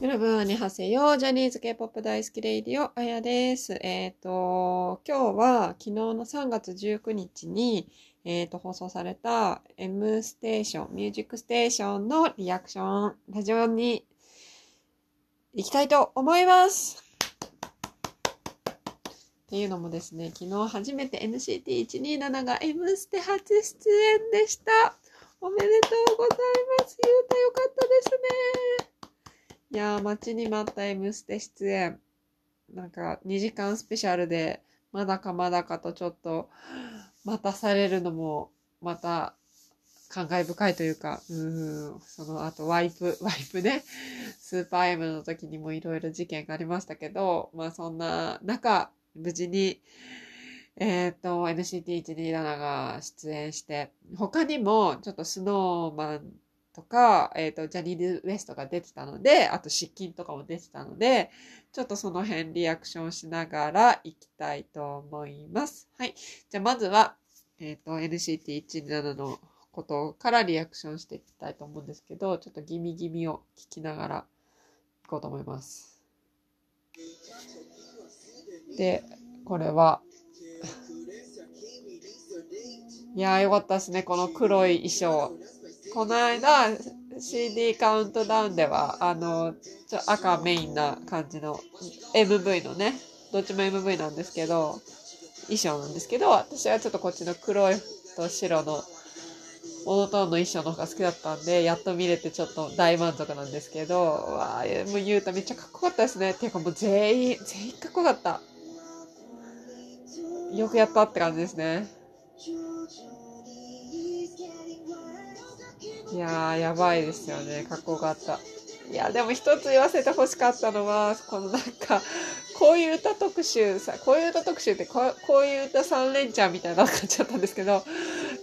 여러분 안녕하세요。ジャニーズ K-POP 大好き Radio、あやです。えっ、ー、と、今日は昨日の3月19日に、えっ、ー、と、放送された M ステーション、ミュージックステーションのリアクション、ラジオに行きたいと思います。っていうのもですね、昨日初めて NCT127 が M ステ初出演でした。おめでとうございます。ゆうたよかったですね。いやー、待ちに待った M ステ出演。なんか、2時間スペシャルで、まだかまだかとちょっと、待たされるのも、また、感慨深いというか、うん、その後、ワイプ、ワイプね、スーパー M の時にもいろいろ事件がありましたけど、まあそんな中、無事に、えっ、と、NCT127 が出演して、他にも、ちょっとスノーマンとか、えっ、と、ジャニーズ WEST が出てたので、あと失禁とかも出てたので、ちょっとその辺リアクションしながら行きたいと思います。はい。じゃあまずは、えっ、と、NCT127 のことからリアクションしていきたいと思うんですけど、ちょっとギミギミを聞きながら行こうと思います。で、これは、いやーよかったですね、この黒い衣装。この間、CD カウントダウンでは、あの、ちょ赤メインな感じの MV のね、どっちも MV なんですけど、衣装なんですけど、私はちょっとこっちの黒いと白のモノトーンの衣装の方が好きだったんで、やっと見れてちょっと大満足なんですけど、わあ、もうゆうためっちゃかっこよかったですね。ていうかもう全員、全員かっこよかった。よくやったって感じですね。いやー、やばいですよね。かっこよかった。いや、でも一つ言わせてほしかったのは、このなんか、こういう歌特集さ、こういう歌特集ってこう、こういう歌3連チャンみたいな感じだったんですけど、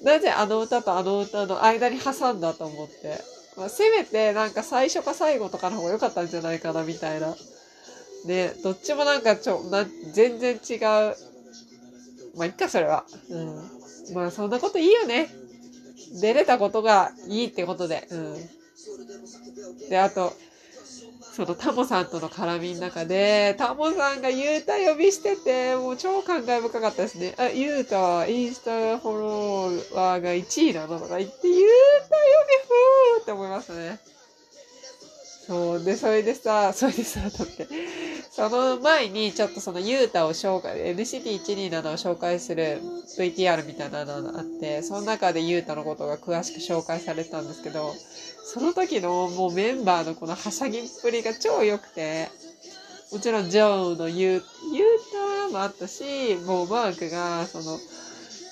なぜあの歌とあの歌の間に挟んだと思って。まあ、せめてなんか最初か最後とかの方が良かったんじゃないかなみたいな。ね、どっちもなんかちょ、な全然違う。まあ、いっか、それは。うん。まあ、そんなこといいよね。出れたことがいいってことで。うん。で、あと、そのタモさんとの絡みの中で、タモさんがユータ呼びしてて、もう超感慨深かったですね。あ、ゆうたはインスタフォロワーが1位なのとか言って、ユータ呼びふーって思いましたね。そう。で、それでさ、それでさ、だって、その前にちょっとそのユータを紹介、NCT127 を紹介する VTR みたいなのがあって、その中でユータのことが詳しく紹介されてたんですけど、その時のもうメンバーのこのはしゃぎっぷりが超良くて、もちろんジョーのユー、ユータもあったし、もうマークが、その、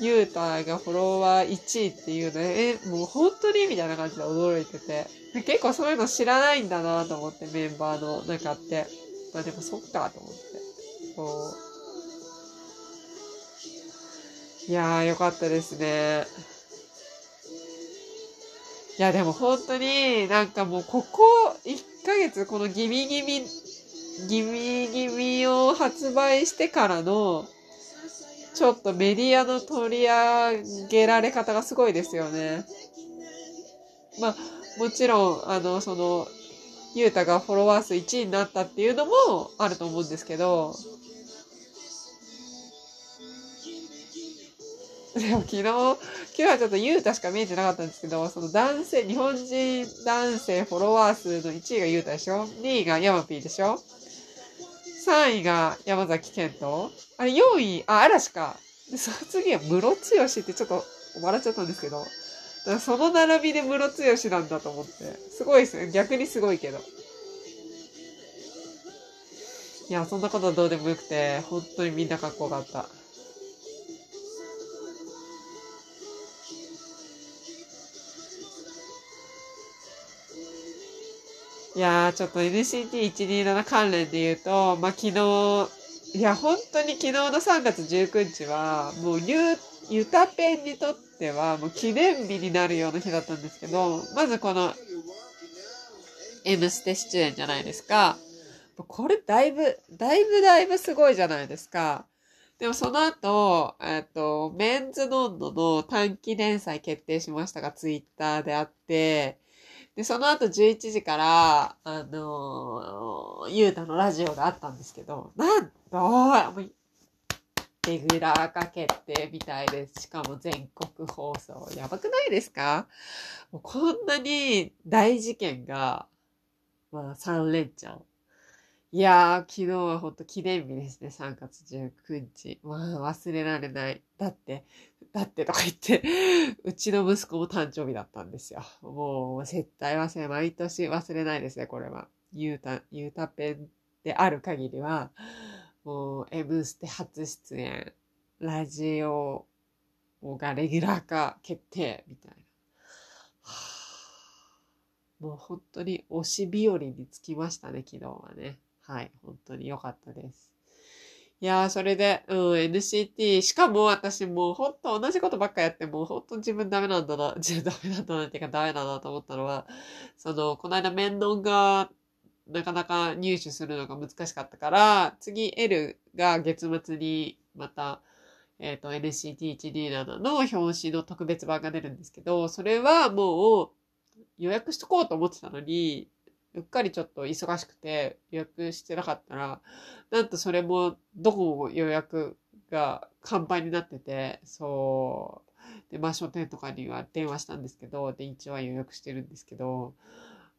ユータがフォロワー1位っていうの、え、もう本当にみたいな感じで驚いてて、結構そういうの知らないんだなと思って、メンバーの中って。まあでもそっかと思って。こう。いやーよかったですね。いやでも本当になんかもうここ1ヶ月このギミギミ、ギミギミを発売してからのちょっとメディアの取り上げられ方がすごいですよね。まあもちろんあのそのゆうたがフォロワー数1位になったっていうのもあると思うんですけど、でも昨日、今日はちょっとゆうたしか見えてなかったんですけど、その男性、日本人男性フォロワー数の1位がゆうたでしょ ?2 位がヤマピーでしょ？?3 位が山崎健人？あれ4位、あ、嵐か。で、その次はムロツヨシってちょっと笑っちゃったんですけど、だからその並びでムロツヨシなんだと思って。すごいですね。逆にすごいけど。いや、そんなことはどうでもよくて、本当にみんなかっこよかった。いやー、ちょっと NCT127 関連で言うと、まあ、昨日、いや、本当に昨日の3月19日は、もうゆ、ゆたペンにとっては、もう記念日になるような日だったんですけど、まずこの、M ステ出演じゃないですか。これだいぶ、だいぶだいぶすごいじゃないですか。でもその後、えっと、メンズノンノの短期連載決定しましたが、ツイッターであって、で、その後11時から、あのー、ゆうたのラジオがあったんですけど、なんと、もうレギュラー化決定みたいです。しかも全国放送。やばくないですか？もうこんなに大事件が、まあ3連チャン。いやー、昨日は本当記念日ですね。3月19日。まあ忘れられない。だって、だってとか言って、うちの息子も誕生日だったんですよ。もう絶対忘れ、毎年忘れないですね、これは。ゆうた、ゆうたペンである限りは、もう、M ステ初出演、ラジオがレギュラー化決定、みたいな。はあもう本当に推し日和につきましたね、昨日はね。はい、本当に良かったです。いやー、それで、うん、NCT、しかも私もう本当同じことばっかやって、もう本当自分ダメなんだな、自分ダメなんだなっていうかダメだなと思ったのは、その、この間面談がなかなか入手するのが難しかったから、次 L が月末にまた、えっ、と NCT127 の表紙の特別版が出るんですけど、それはもう予約しとこうと思ってたのに、うっかりちょっと忙しくて予約してなかったら、なんとそれもどこも予約が完売になってて、そう。で、まあ書店とかには電話したんですけど、で、一応は予約してるんですけど、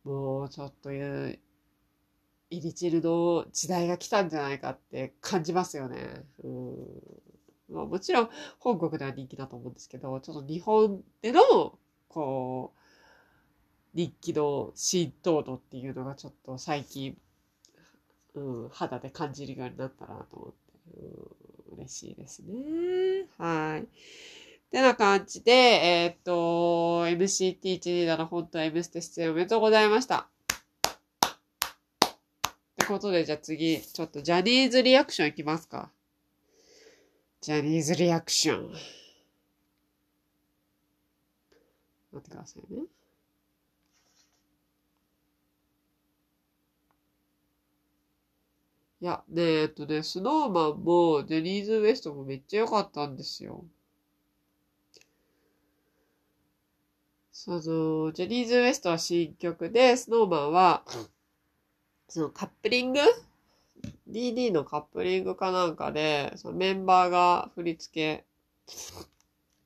もうちょっという、イリチルの時代が来たんじゃないかって感じますよね。うんまあ、もちろん本国では人気だと思うんですけど、ちょっと日本での、こう、人気の浸透度っていうのがちょっと最近、うん、肌で感じるようになったなと思って、うん、嬉しいですね。はい。てな感じで、えーっと、MCT127 本当は M ステ出演おめでとうございました。ってことで、じゃあ次、ちょっとジャニーズリアクションいきますか。ジャニーズリアクション。待ってくださいね。いや、ねえ、っとね、スノーマンも、ジャニーズ WEST もめっちゃ良かったんですよ。その、ジャニーズ WEST は新曲で、スノーマンは、そのカップリング ?DD のカップリングかなんかで、そのメンバーが振り付け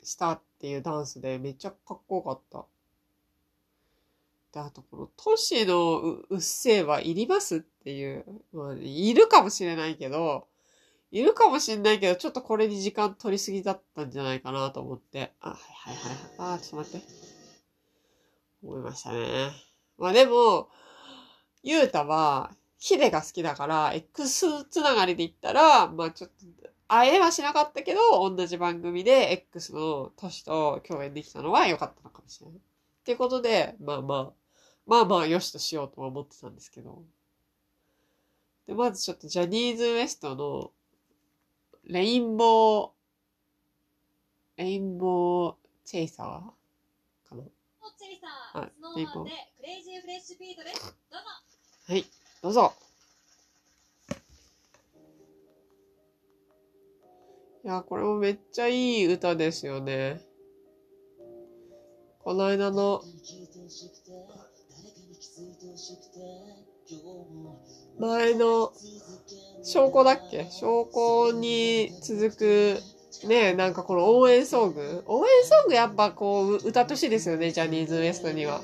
したっていうダンスでめっちゃかっこよかった。で、あとこの都市のううっせぇはいりますっていう、まあ、いるかもしれないけど、いるかもしれないけど、ちょっとこれに時間取りすぎだったんじゃないかなと思って。あ、はいはいはい。あ、ちょっと待って。思いましたね。まあでも、ゆうたは、ヒデが好きだから、X つながりで言ったら、まあちょっと、会えはしなかったけど、同じ番組で X の都市と共演できたのは良かったのかもしれない。っていうことで、まあまあ、まあまあ、よしとしようとは思ってたんですけど。で、まずちょっとジャニーズ WEST の、 Rainbow、Rainbow Chaser かな Chaser はいー、 Snow Crazy Fresh Beat です。どうぞ。はい、どうぞ。いや、これもめっちゃいい歌ですよね。この間の、前の、証拠だっけ？証拠に続く、ねなんかこの応援ソング？応援ソングやっぱこう、歌ってほしいですよね、ジャニーズ WEST には。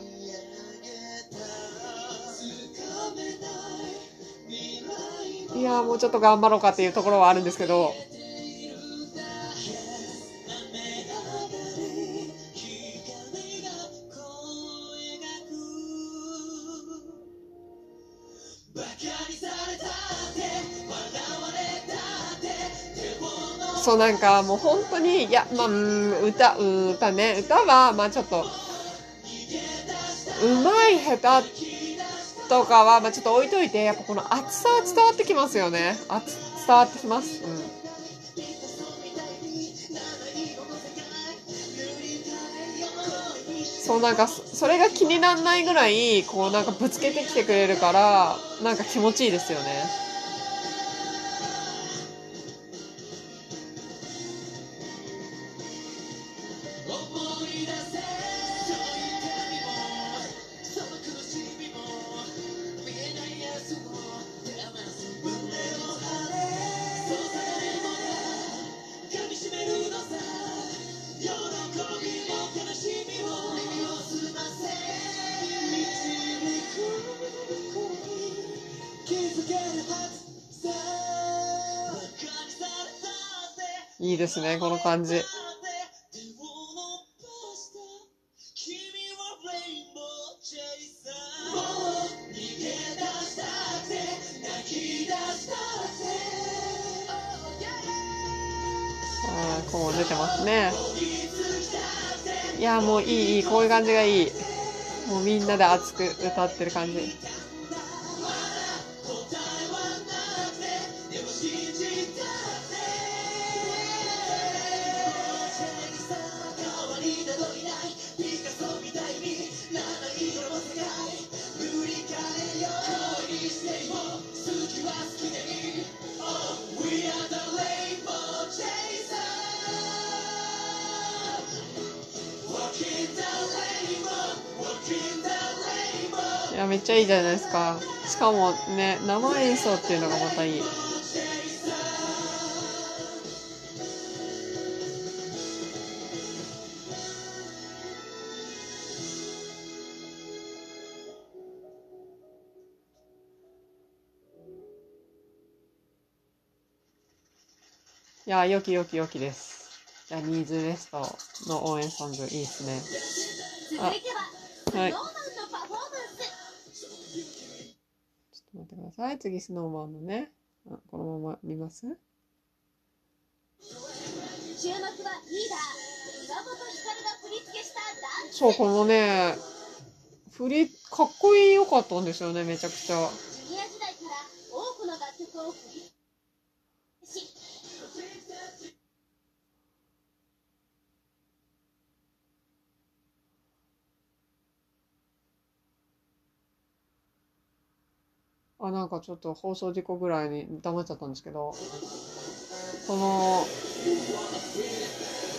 いやもうちょっと頑張ろうかっていうところはあるんですけど。そうなんかもう本当に、いや、まあ、うん歌、うん歌ね、歌は、まあちょっと、うまい下手とかは、まあちょっと置いといて、やっぱこの熱さは伝わってきますよね。熱、伝わってきます。うん。そうなんかそそれが気にならないぐらいこうなんかぶつけてきてくれるからなんか気持ちいいですよねいいですね、この感じ。こう出てますね。いや、もういい、いい、こういう感じがいい。もうみんなで熱く歌ってる感じ。めっちゃいいじゃないですか。しかもね、生演奏っていうのがまたいい。いや、よきよきよきです。ジャニーズ WEST の応援ソングいいですね。続いては、スさい。次、スノーマンのね。あこのまま見ます？注目はリーダー、岩本照が振り付けしたダンス。そう、このね、振り、かっこいい良かったんですよね、めちゃくちゃ。ジュニア時代から多くの楽曲を振りし、あ、なんかちょっと放送事故ぐらいに黙っちゃったんですけど、この、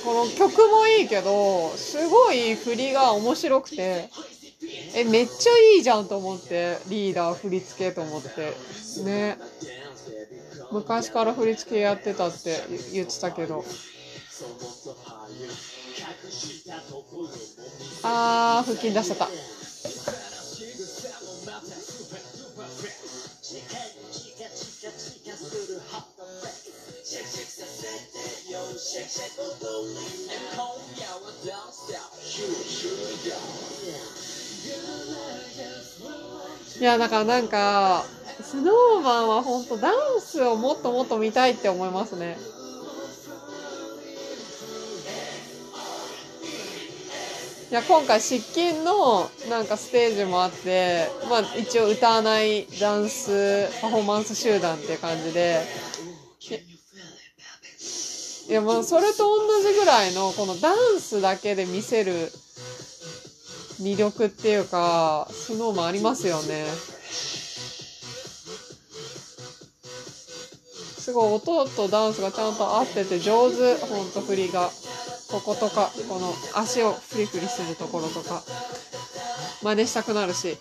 この曲もいいけど、すごい振りが面白くて、え、めっちゃいいじゃんと思って、リーダー振り付けと思って、ね。昔から振り付けやってたって言ってたけど。あー、腹筋出しちゃった。いや、だからなんか、スノーマンは本当ダンスをもっともっと見たいって思いますね。いや、今回失禁のなんかステージもあって、まあ一応歌わないダンスパフォーマンス集団っていう感じで、いや、もうそれと同じぐらいのこのダンスだけで見せる魅力っていうか、スノーマンありますよね。すごい音とダンスがちゃんと合ってて上手、ほんと振りが。こことか、この足をフリフリするところとか、真似したくなるし。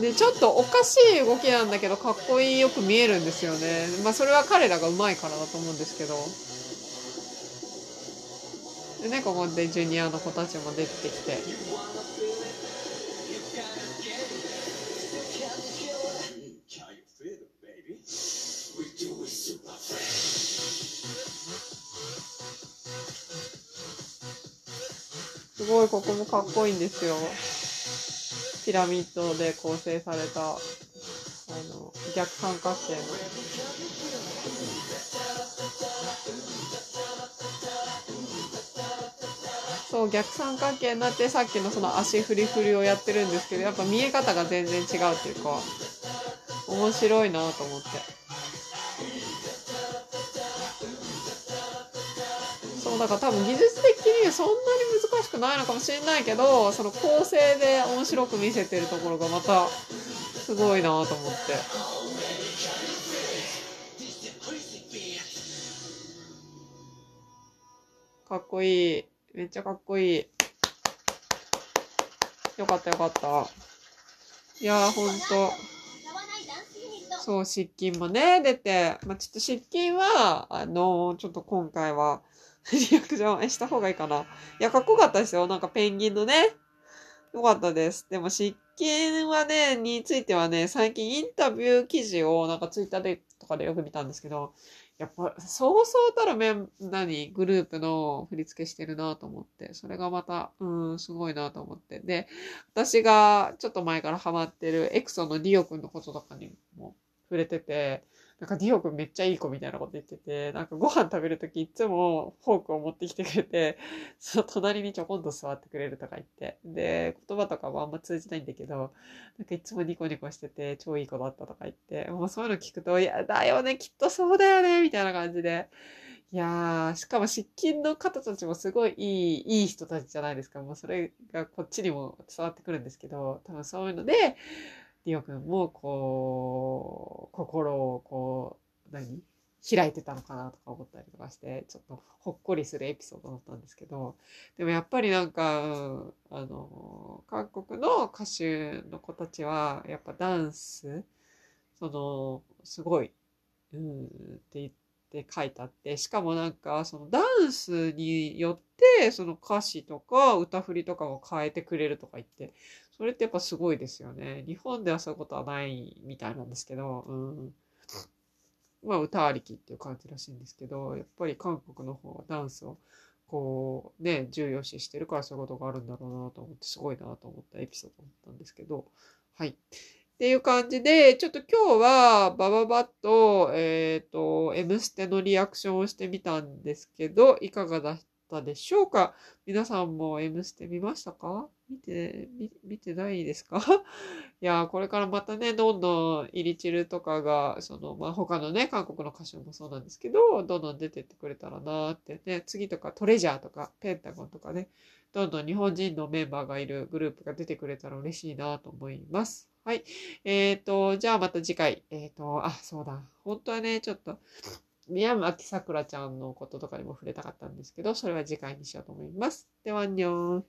で、ちょっとおかしい動きなんだけど、かっこいいよく見えるんですよね。まあ、それは彼らが上手いからだと思うんですけど。でね、ここでジュニアの子たちも出てきて。すごいここもかっこいいんですよ。ピラミッドで構成された、あの、逆三角形の。そう、逆三角形になってさっきのその足フリフリをやってるんですけど、やっぱ見え方が全然違うっていうか、面白いなと思って。そう、だから多分技術的にそんなに難しくないのかもしれないけど、その構成で面白く見せてるところがまたすごいなと思って。かっこいい。めっちゃかっこいい。よかったよかった。いやーほんと。そう、失禁もね、出て、まあ、ちょっと失禁は、あのちょっと今回は、リアクションした方がいいかな。いや、かっこよかったですよ。なんかペンギンのね、よかったです。でも湿気はね、についてはね、最近インタビュー記事をなんかツイッターでとかでよく見たんですけど、やっぱ、そうそうたるメン、何、グループの振り付けしてるなと思って、それがまた、うん、すごいなと思って。で、私がちょっと前からハマってるエクソのディオくんのこととかにも触れてて、なんかディオくんめっちゃいい子みたいなこと言ってて、なんかご飯食べるときいつもフォークを持ってきてくれて、その隣にちょこんと座ってくれるとか言って。で、言葉とかもあんま通じないんだけど、なんかいつもニコニコしてて超いい子だったとか言って、もうそういうの聞くと、いや、だよね、きっとそうだよね、みたいな感じで。いやー、しかも失禁の方たちもすごいいい、いい人たちじゃないですか。もうそれがこっちにも伝わってくるんですけど、多分そういうので、ディオ君もこう、心をこう、何？開いてたのかなとか思ったりとかして、ちょっとほっこりするエピソードだったんですけど、でもやっぱりなんか、うんあの、韓国の歌手の子たちは、やっぱダンス、その、すごい、うん、って言ってって書いてあって、しかもなんか、そのダンスによって、その歌詞とか歌振りとかを変えてくれるとか言って、それってやっぱすごいですよね。日本ではそういうことはないみたいなんですけど、うん。まあ歌ありきっていう感じらしいんですけど、やっぱり韓国の方はダンスをこうね、重要視してるからそういうことがあるんだろうなと思って、すごいなと思ったエピソードだったんですけど、はい。っていう感じで、ちょっと今日はバババッと、えっ、と、M ステのリアクションをしてみたんですけど、いかがだったでしょうか？皆さんも M ステ見ましたか？見て、見てないですか？いや、これからまたね、どんどんイリチルとかが、その、まあ、他のね、韓国の歌手もそうなんですけど、どんどん出てってくれたらなーってね、次とかトレジャーとかペンタゴンとかね、どんどん日本人のメンバーがいるグループが出てくれたら嬉しいなと思います。はい。えっ、と、じゃあまた次回。えっ、と、あ、そうだ。本当はね、ちょっと、宮脇さくらちゃんのこととかにも触れたかったんですけど、それは次回にしようと思います。では、にょーん。